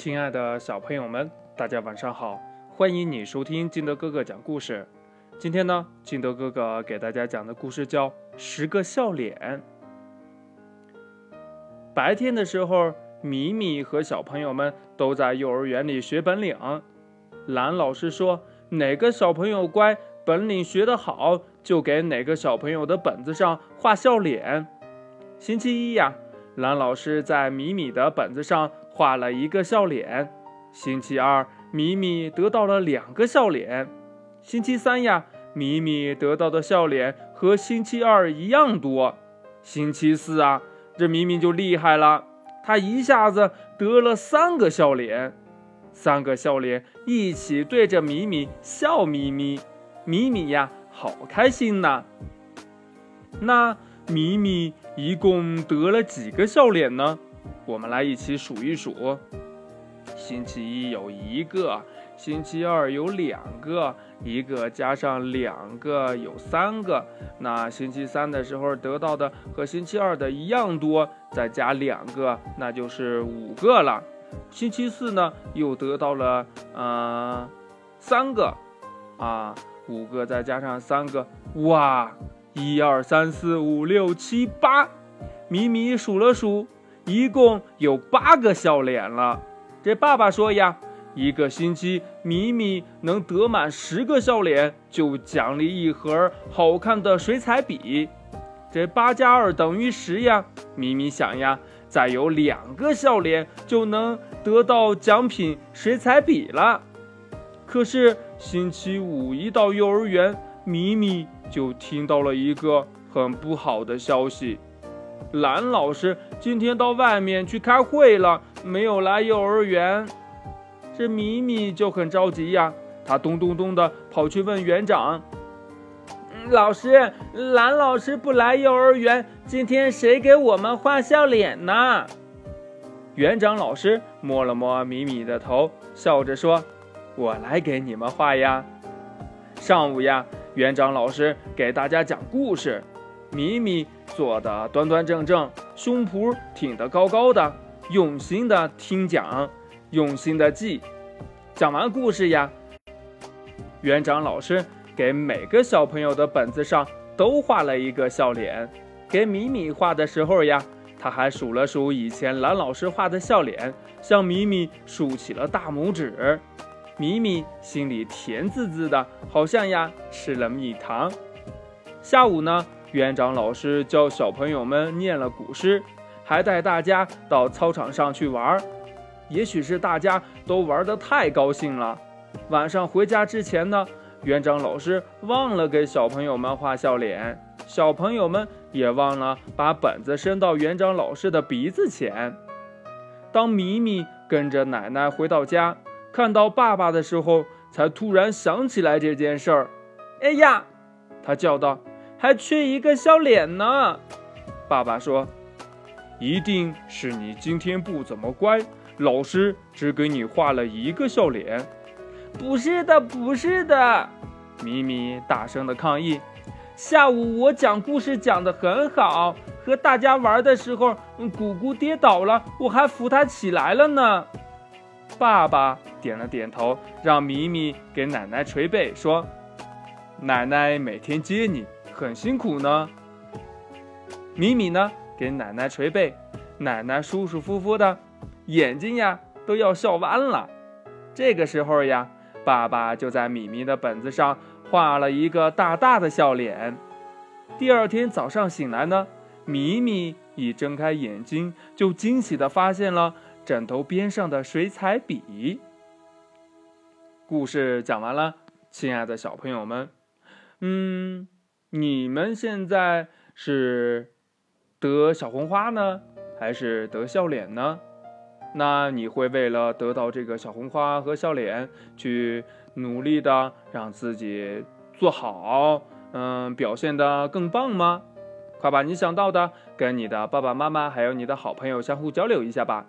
亲爱的小朋友们，大家晚上好！欢迎你收听金德哥哥讲故事。今天呢，金德哥哥给大家讲的故事叫《十个笑脸》。白天的时候，米米和小朋友们都在幼儿园里学本领。蓝老师说，哪个小朋友乖，本领学得好，就给哪个小朋友的本子上画笑脸。星期一呀，蓝老师在米米的本子上。画了一个笑脸。星期二，米米得到了两个笑脸。星期三呀，米米得到的笑脸和星期二一样多。星期四啊，这米米就厉害了，他一下子得了三个笑脸。三个笑脸一起对着米米笑眯眯，米米呀，好开心呐。那米米一共得了几个笑脸呢？我们来一起数一数：星期一有一个，星期二有两个，一个加上两个有三个。那星期三的时候得到的和星期二的一样多，再加两个，那就是五个了。星期四呢，又得到了嗯三个，啊，五个再加上三个，哇，一二三四五六七八，米米数了数。一共有八个笑脸了。这爸爸说呀，一个星期米米能得满十个笑脸，就奖励一盒好看的水彩笔。这八加二等于十呀。米米想呀，再有两个笑脸就能得到奖品水彩笔了。可是星期五一到幼儿园，米米就听到了一个很不好的消息。蓝老师今天到外面去开会了，没有来幼儿园。这米米就很着急呀，他咚咚咚的跑去问园长：“老师，蓝老师不来幼儿园，今天谁给我们画笑脸呢？”园长老师摸了摸米米的头，笑着说：“我来给你们画呀。”上午呀，园长老师给大家讲故事。米米坐得端端正正，胸脯挺得高高的，用心的听讲，用心的记。讲完故事呀，园长老师给每个小朋友的本子上都画了一个笑脸。给米米画的时候呀，他还数了数以前蓝老师画的笑脸，向米米竖起了大拇指。米米心里甜滋滋的，好像呀吃了蜜糖。下午呢？园长老师教小朋友们念了古诗，还带大家到操场上去玩。也许是大家都玩得太高兴了，晚上回家之前呢，园长老师忘了给小朋友们画笑脸，小朋友们也忘了把本子伸到园长老师的鼻子前。当米米跟着奶奶回到家，看到爸爸的时候，才突然想起来这件事儿。哎呀，他叫道。还缺一个笑脸呢，爸爸说：“一定是你今天不怎么乖，老师只给你画了一个笑脸。”不是的，不是的，咪咪大声的抗议。下午我讲故事讲得很好，和大家玩的时候，嗯姑姑跌倒了，我还扶她起来了呢。爸爸点了点头，让咪咪给奶奶捶背，说：“奶奶每天接你。”很辛苦呢，米米呢给奶奶捶背，奶奶舒舒服服的，眼睛呀都要笑弯了。这个时候呀，爸爸就在米米的本子上画了一个大大的笑脸。第二天早上醒来呢，米米一睁开眼睛，就惊喜地发现了枕头边上的水彩笔。故事讲完了，亲爱的小朋友们，嗯。你们现在是得小红花呢，还是得笑脸呢？那你会为了得到这个小红花和笑脸，去努力的让自己做好，嗯，表现的更棒吗？快把你想到的跟你的爸爸妈妈还有你的好朋友相互交流一下吧。